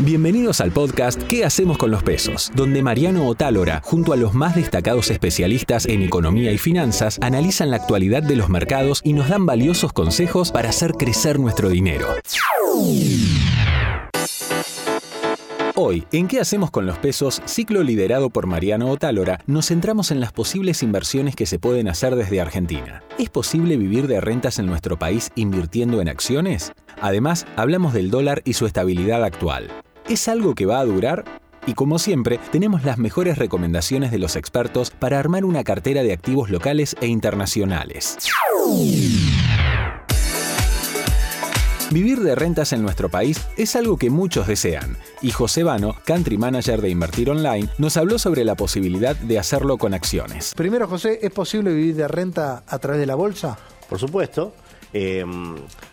Bienvenidos al podcast ¿Qué hacemos con los pesos? Donde Mariano Otálora, junto a los más destacados especialistas en economía y finanzas, analizan la actualidad de los mercados y nos dan valiosos consejos para hacer crecer nuestro dinero. Hoy, en ¿Qué hacemos con los pesos? Ciclo liderado por Mariano Otálora, nos centramos en las posibles inversiones que se pueden hacer desde Argentina. ¿Es posible vivir de rentas en nuestro país invirtiendo en acciones? Además, hablamos del dólar y su estabilidad actual. ¿Es algo que va a durar? Y como siempre, tenemos las mejores recomendaciones de los expertos para armar una cartera de activos locales e internacionales. Vivir de rentas en nuestro país es algo que muchos desean, y José Vano, country manager de Invertir Online, nos habló sobre la posibilidad de hacerlo con acciones. Primero, José, ¿es posible vivir de renta a través de la bolsa? Por supuesto. Eh,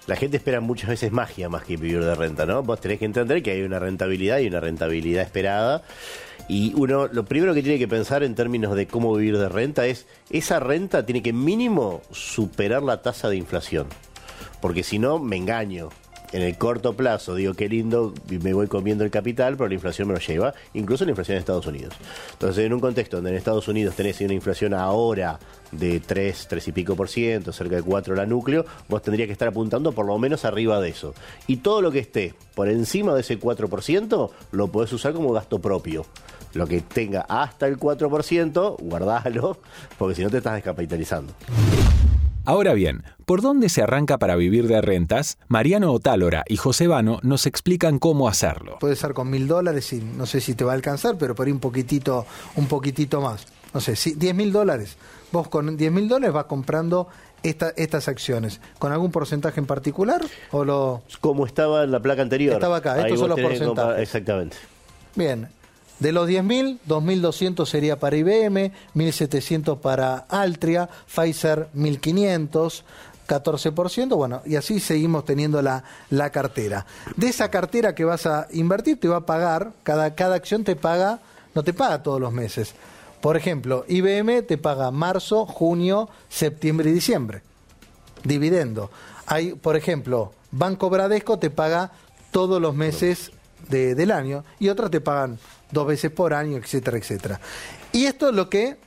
la gente espera muchas veces magia más que vivir de renta, ¿no? Vos tenés que entender que hay una rentabilidad y una rentabilidad esperada. Y uno, lo primero que tiene que pensar en términos de cómo vivir de renta es, esa renta tiene que mínimo superar la tasa de inflación porque si no me engaño. En el corto plazo digo qué lindo, me voy comiendo el capital, pero la inflación me lo lleva, incluso la inflación en Estados Unidos. Entonces, en un contexto donde en Estados Unidos tenés una inflación ahora de 3, 3 y pico por ciento, cerca de 4 la núcleo, vos tendrías que estar apuntando por lo menos arriba de eso. Y todo lo que esté por encima de ese 4% lo podés usar como gasto propio. Lo que tenga hasta el 4%, guardalo, porque si no te estás descapitalizando. Ahora bien, ¿por dónde se arranca para vivir de rentas? Mariano Otálora y José Vano nos explican cómo hacerlo. Puede ser con mil dólares y no sé si te va a alcanzar, pero por ahí un poquitito, un poquitito más. No sé, si 10 mil dólares. Vos con 10 mil dólares vas comprando estas acciones. ¿Con algún porcentaje en particular? o lo Como estaba en la placa anterior. Estaba acá, estos son los porcentajes. Exactamente. Bien, de los 10.000, 2.200 sería para IBM, 1.700 para Altria, Pfizer 1.500, 14%, bueno, y así seguimos teniendo la, la, cartera. De esa cartera que vas a invertir, te va a pagar, cada, cada acción te paga, no te paga todos los meses. Por ejemplo, IBM te paga marzo, junio, septiembre y diciembre. Dividendo. Hay, por ejemplo, Banco Bradesco te paga todos los meses del año y otras te pagan dos veces por año, etcétera, etcétera. Y esto es lo que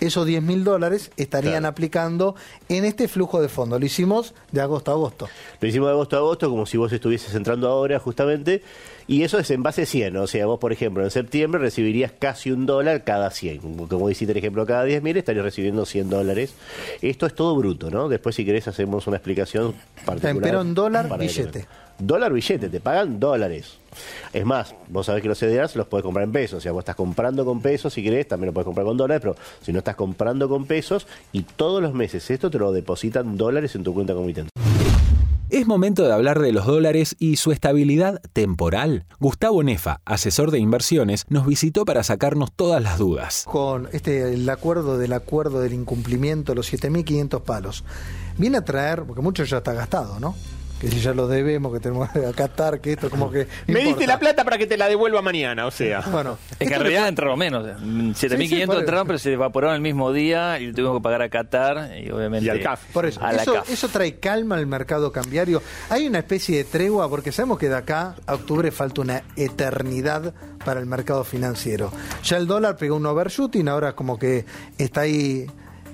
esos 10 mil dólares estarían aplicando en este flujo de fondo. Lo hicimos de agosto a agosto. Lo hicimos de agosto a agosto, como si vos estuvieses entrando ahora, justamente. Y eso es en base 100. O sea, vos, por ejemplo, en septiembre recibirías casi un dólar cada 100. Como hiciste el ejemplo, cada 10 mil estarías recibiendo 100 dólares. Esto es todo bruto, ¿no? Después, si querés, hacemos una explicación particular. Pero en dólar, billete. Dólar, billete, te pagan dólares. Es más, vos sabés que los CDRs los puedes comprar en pesos. O sea, vos estás comprando con pesos si querés, también lo puedes comprar con dólares, pero si no estás comprando con pesos y todos los meses esto te lo depositan dólares en tu cuenta comitente. Es momento de hablar de los dólares y su estabilidad temporal. Gustavo Nefa, asesor de inversiones, nos visitó para sacarnos todas las dudas. Con este el acuerdo del acuerdo del incumplimiento, los 7.500 palos, viene a traer, porque mucho ya está gastado, ¿no? Que si ya lo debemos, que tenemos que acatar, que esto como que... Me diste la plata para que te la devuelva mañana, o sea. Bueno, es que en realidad entraron menos. 7.500 entraron, pero se evaporaron el mismo día y tuvimos que pagar a Qatar y obviamente... Y al CAF. Por eso, eso, trae calma al mercado cambiario. Hay una especie de tregua, porque sabemos que de acá a octubre falta una eternidad para el mercado financiero. Ya el dólar pegó un overshooting, ahora como que está ahí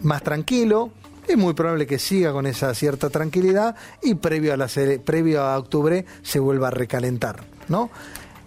más tranquilo es muy probable que siga con esa cierta tranquilidad y previo a, la, previo a octubre se vuelva a recalentar, ¿no?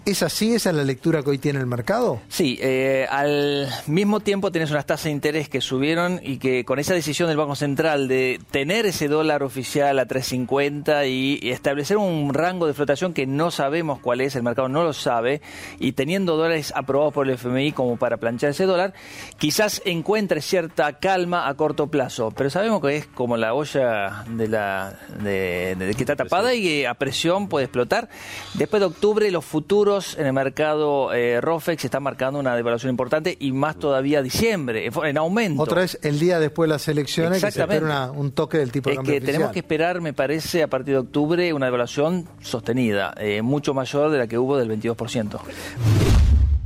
¿Es así? ¿Esa es la lectura que hoy tiene el mercado? Sí, eh, al mismo tiempo tenés unas tasas de interés que subieron y que con esa decisión del Banco Central de tener ese dólar oficial a 3.50 y, establecer un rango de flotación que no sabemos cuál es, el mercado no lo sabe, y teniendo dólares aprobados por el FMI como para planchar ese dólar, quizás encuentre cierta calma a corto plazo, pero sabemos que es como la olla de la de, que está tapada y que a presión puede explotar. Después de octubre los futuros en el mercado eh, ROFEX está marcando una devaluación importante y más todavía diciembre, en aumento. Otra vez el día después de las elecciones que se espera un toque del tipo de cambio que tenemos que esperar, me parece, a partir de octubre una devaluación sostenida, eh, mucho mayor de la que hubo del 22%.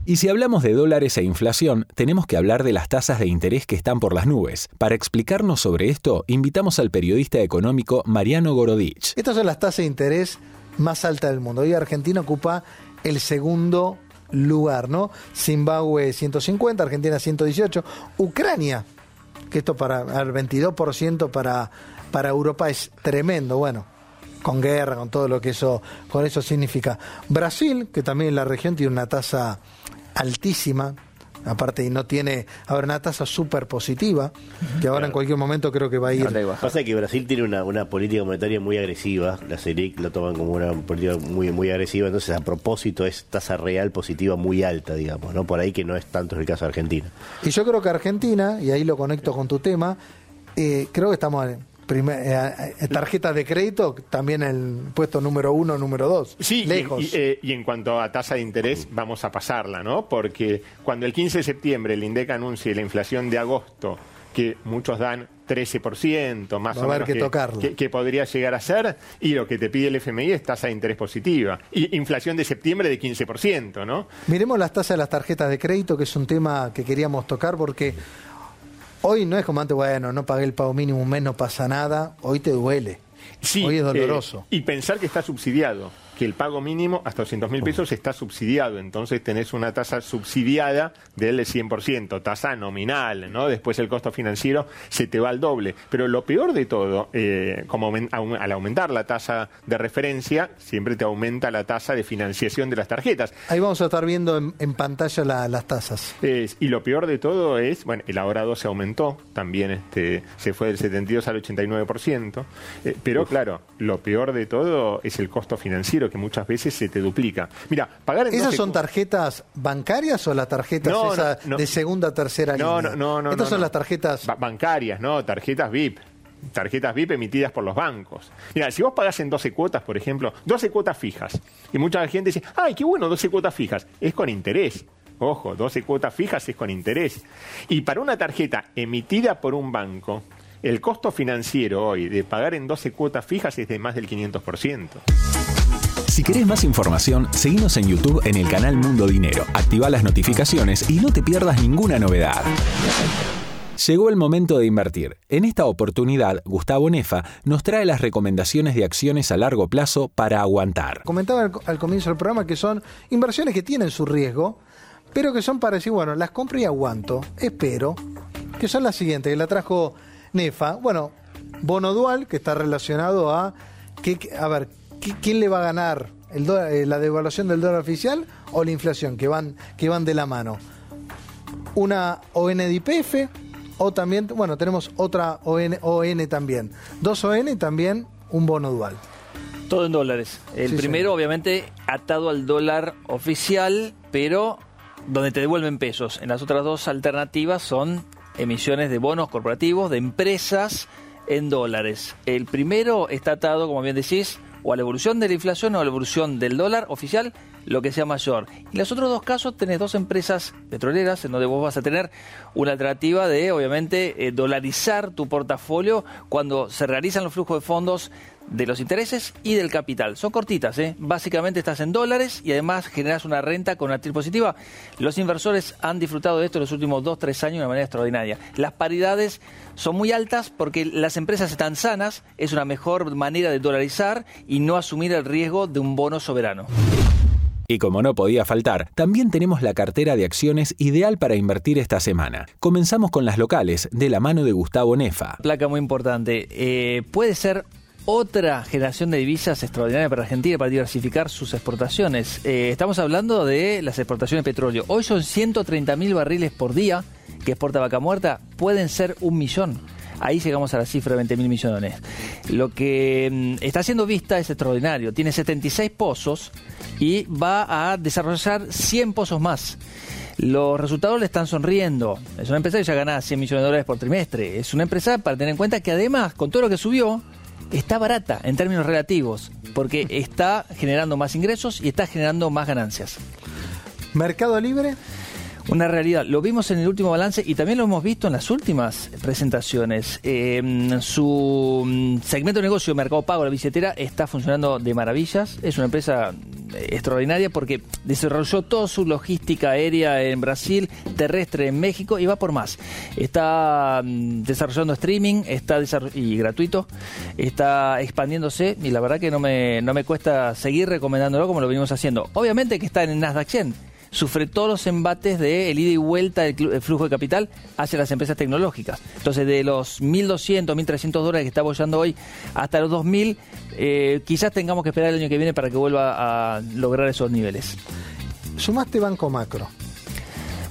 Y si hablamos de dólares e inflación, tenemos que hablar de las tasas de interés que están por las nubes. Para explicarnos sobre esto, invitamos al periodista económico Mariano Gorodich. Estas son las tasas de interés más alta del mundo. Hoy Argentina ocupa el segundo lugar, ¿no? Zimbabue 150, Argentina 118, Ucrania, que esto para el 22% para, para Europa es tremendo, bueno, con guerra, con todo lo que eso, con eso significa. Brasil, que también la región tiene una tasa altísima, aparte y no tiene ahora una tasa súper positiva, que ahora en cualquier momento creo que va a ir. Pasa que Brasil tiene una, una política monetaria muy agresiva, la CELIC lo toman como una política muy muy agresiva, entonces a propósito es tasa real positiva muy alta, digamos, ¿no? Por ahí que no es tanto el caso de Argentina. Y yo creo que Argentina, y ahí lo conecto con tu tema, eh, creo que estamos Primer, eh, eh, tarjetas de crédito, también el puesto número uno, número dos. Sí, lejos. Y, eh, y, en cuanto a tasa de interés, vamos a pasarla, ¿no? Porque cuando el 15 de septiembre el INDEC anuncie la inflación de agosto, que muchos dan 13%, más Va o menos, que que, tocarlo. que- que podría llegar a ser, y lo que te pide el FMI es tasa de interés positiva. Y inflación de septiembre de 15%, ¿no? Miremos las tasas de las tarjetas de crédito, que es un tema que queríamos tocar porque hoy no es como antes, bueno, no pagué el pago mínimo un mes, no pasa nada, hoy te duele. Sí, hoy es eh, doloroso. y pensar que está subsidiado, que el pago mínimo hasta 200 mil pesos está subsidiado, entonces tenés una tasa subsidiada del 100%, tasa nominal, ¿no? Después el costo financiero se te va al doble. Pero lo peor de todo, eh, como al aumentar la tasa de referencia, siempre te aumenta la tasa de financiación de las tarjetas. Ahí vamos a estar viendo en, en pantalla la- las tasas. Es- y lo peor de todo es, bueno, el ahorrado se aumentó, también este, se fue del 72 al 89%, eh, pero claro, lo peor de todo es el costo financiero que muchas veces se te duplica. Mira, pagar en ¿Esas 12 son tarjetas bancarias o las tarjetas No, esas no. de segunda, tercera No, línea? no, no, no. Estas son las tarjetas... Ba- bancarias, no, tarjetas VIP. Tarjetas VIP emitidas por los bancos. Mira, si vos pagás en 12 cuotas, por ejemplo, 12 cuotas fijas, y mucha gente dice, ay, qué bueno, 12 cuotas fijas, es con interés. Ojo, 12 cuotas fijas es con interés. Y para una tarjeta emitida por un banco, el costo financiero hoy de pagar en 12 cuotas fijas es de más del 500%. Si querés más información, seguinos en YouTube en el canal Mundo Dinero, activa las notificaciones y no te pierdas ninguna novedad. Llegó el momento de invertir. En esta oportunidad, Gustavo Nefa nos trae las recomendaciones de acciones a largo plazo para aguantar. Comentaba al, comienzo del programa que son inversiones que tienen su riesgo, pero que son para decir, bueno, las compro y aguanto, espero, que son las siguientes, que la trajo Nefa. Bueno, bono dual, que está relacionado a, que, a ver, ¿qué- ¿quién le va a ganar? El dólar- eh, ¿La devaluación del dólar oficial o la inflación? Que van, que van de la mano. Una ON de IPF o también, bueno, tenemos otra ON, ON también. Dos ON y también un bono dual. Todo en dólares. El Sí, primero, señor. obviamente, atado al dólar oficial, pero donde te devuelven pesos. En las otras dos alternativas son emisiones de bonos corporativos de empresas en dólares. El primero está atado, como bien decís, o a la evolución de la inflación o a la evolución del dólar oficial, lo que sea mayor. Y los otros dos casos tenés dos empresas petroleras en donde vos vas a tener una alternativa de, obviamente, eh, dolarizar tu portafolio cuando se realizan los flujos de fondos de los intereses y del capital. Son cortitas, ¿eh? Básicamente estás en dólares y además generas una renta con una actriz positiva. Los inversores han disfrutado de esto en los últimos dos, tres años de una manera extraordinaria. Las paridades son muy altas porque las empresas están sanas, es una mejor manera de dolarizar y no asumir el riesgo de un bono soberano. Y como no podía faltar, también tenemos la cartera de acciones ideal para invertir esta semana. Comenzamos con las locales, de la mano de Gustavo Nefa. Placa muy importante. Eh, puede ser otra generación de divisas extraordinaria para Argentina para diversificar sus exportaciones. Eh, estamos hablando de las exportaciones de petróleo. Hoy son 130 mil barriles por día que exporta Vaca Muerta. Pueden ser un millón. Ahí llegamos a la cifra de 20 mil millones. Lo que mm, está haciendo Vista es extraordinario. Tiene 76 pozos y va a desarrollar 100 pozos más. Los resultados le están sonriendo. Es una empresa que ya gana 100 millones de dólares por trimestre. Es una empresa para tener en cuenta que además, con todo lo que subió, está barata en términos relativos, porque está generando más ingresos y está generando más ganancias. Mercado Libre, Una realidad, lo vimos en el último balance y también lo hemos visto en las últimas presentaciones. Eh, su mm, segmento de negocio, Mercado Pago, la billetera, está funcionando de maravillas. Es una empresa extraordinaria porque desarrolló toda su logística aérea en Brasil, terrestre en México y va por más. Está mm, desarrollando streaming está y gratuito, está expandiéndose y la verdad que no me, no me cuesta seguir recomendándolo como lo venimos haciendo. Obviamente que está en Nasdaq 100 sufre todos los embates de el ida y vuelta del flujo de capital hacia las empresas tecnológicas. Entonces, de los 1.200, 1.300 dólares que está apoyando hoy hasta los 2.000, eh, quizás tengamos que esperar el año que viene para que vuelva a lograr esos niveles. Sumaste Banco Macro.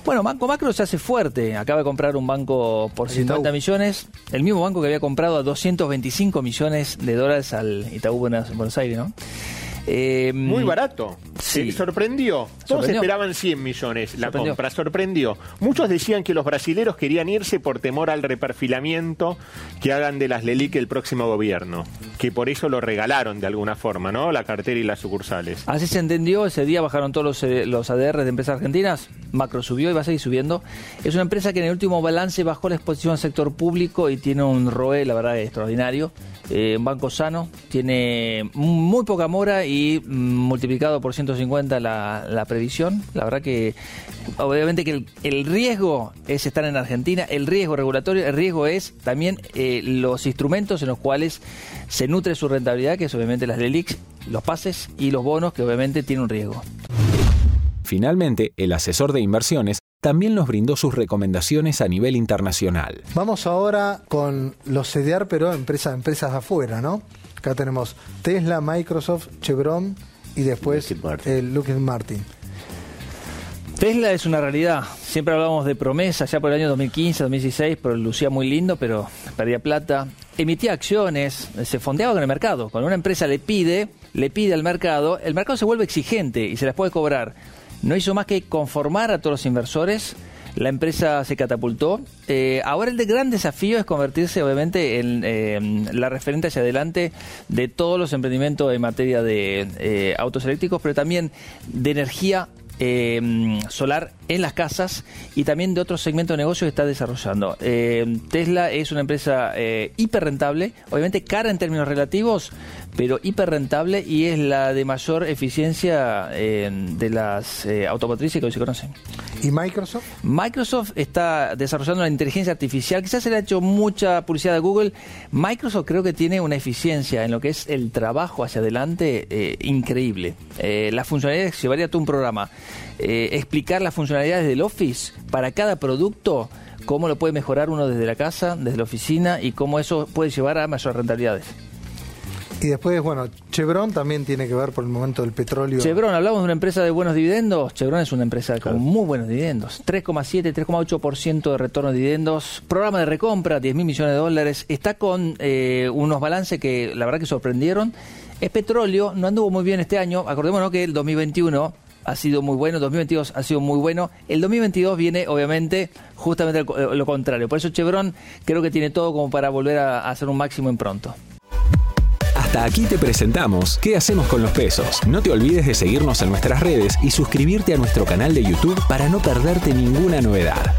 Bueno, Banco Macro se hace fuerte. Acaba de comprar un banco por 50 millones. El mismo banco que había comprado a 225 millones de dólares al Itaú Buenos Aires, ¿no? Eh, Muy barato. Sí. sorprendió. Todos esperaban 100 millones. La compra sorprendió. Muchos decían que los brasileros querían irse por temor al reperfilamiento que hagan de las LELIC el próximo gobierno. Que por eso lo regalaron de alguna forma, ¿no? La cartera y las sucursales. Así se entendió. Ese día bajaron todos los, eh, los ADR de empresas argentinas. Macro subió y va a seguir subiendo. Es una empresa que en el último balance bajó la exposición al sector público y tiene un ROE, la verdad, extraordinario. Eh, un banco sano, tiene muy poca mora y mm, multiplicado por 150 la, la previsión. La verdad que, obviamente que el, riesgo es estar en Argentina, el riesgo regulatorio, el riesgo es también eh, los instrumentos en los cuales se nutre su rentabilidad, que es obviamente las LELIX, los pases y los bonos, que obviamente tienen un riesgo. Finalmente, el asesor de inversiones también nos brindó sus recomendaciones a nivel internacional. Vamos ahora con los CDR, pero empresas, empresas afuera, ¿no? Acá tenemos Tesla, Microsoft, Chevron y después el Lockheed Martin. Tesla es una realidad. Siempre hablábamos de promesas, ya por el año 2015, 2016, pero lucía muy lindo, pero perdía plata. Emitía acciones, se fondeaba con el mercado. Cuando una empresa le pide, le pide al mercado, el mercado se vuelve exigente y se las puede cobrar no hizo más que conformar a todos los inversores. La empresa se catapultó. Eh, ahora el gran desafío es convertirse, obviamente, en eh, la referente hacia adelante de todos los emprendimientos en materia de eh, autos eléctricos, pero también de energía eh, solar en las casas y también de otros segmentos de negocio que está desarrollando. Eh, Tesla es una empresa eh, hiper rentable, obviamente cara en términos relativos, pero hiper rentable y es la de mayor eficiencia de las automotrices que hoy se conocen. ¿Y Microsoft? Microsoft está desarrollando la inteligencia artificial. Quizás se le ha hecho mucha publicidad a Google. Microsoft creo que tiene una eficiencia en lo que es el trabajo hacia adelante increíble. la funcionalidad llevaría todo un programa eh, explicar las funcionalidades del Office para cada producto, cómo lo puede mejorar uno desde la casa, desde la oficina y cómo eso puede llevar a mayores rentabilidades. Y después, bueno, Chevron también tiene que ver por el momento del petróleo. Chevron, hablamos de una empresa de buenos dividendos. Chevron es una empresa con muy buenos dividendos. 3,7, 3,8% de retorno de dividendos. Programa de recompra, 10 mil millones de dólares. Está con eh, unos balances que la verdad que sorprendieron. Es petróleo, no anduvo muy bien este año. Acordémonos que el 2021 ha sido muy bueno, 2022 ha sido muy bueno. El 2022 viene, obviamente, justamente lo contrario. Por eso Chevron creo que tiene todo como para volver a hacer un máximo en pronto. Hasta aquí te presentamos ¿Qué hacemos con los pesos? No te olvides de seguirnos en nuestras redes y suscribirte a nuestro canal de YouTube para no perderte ninguna novedad.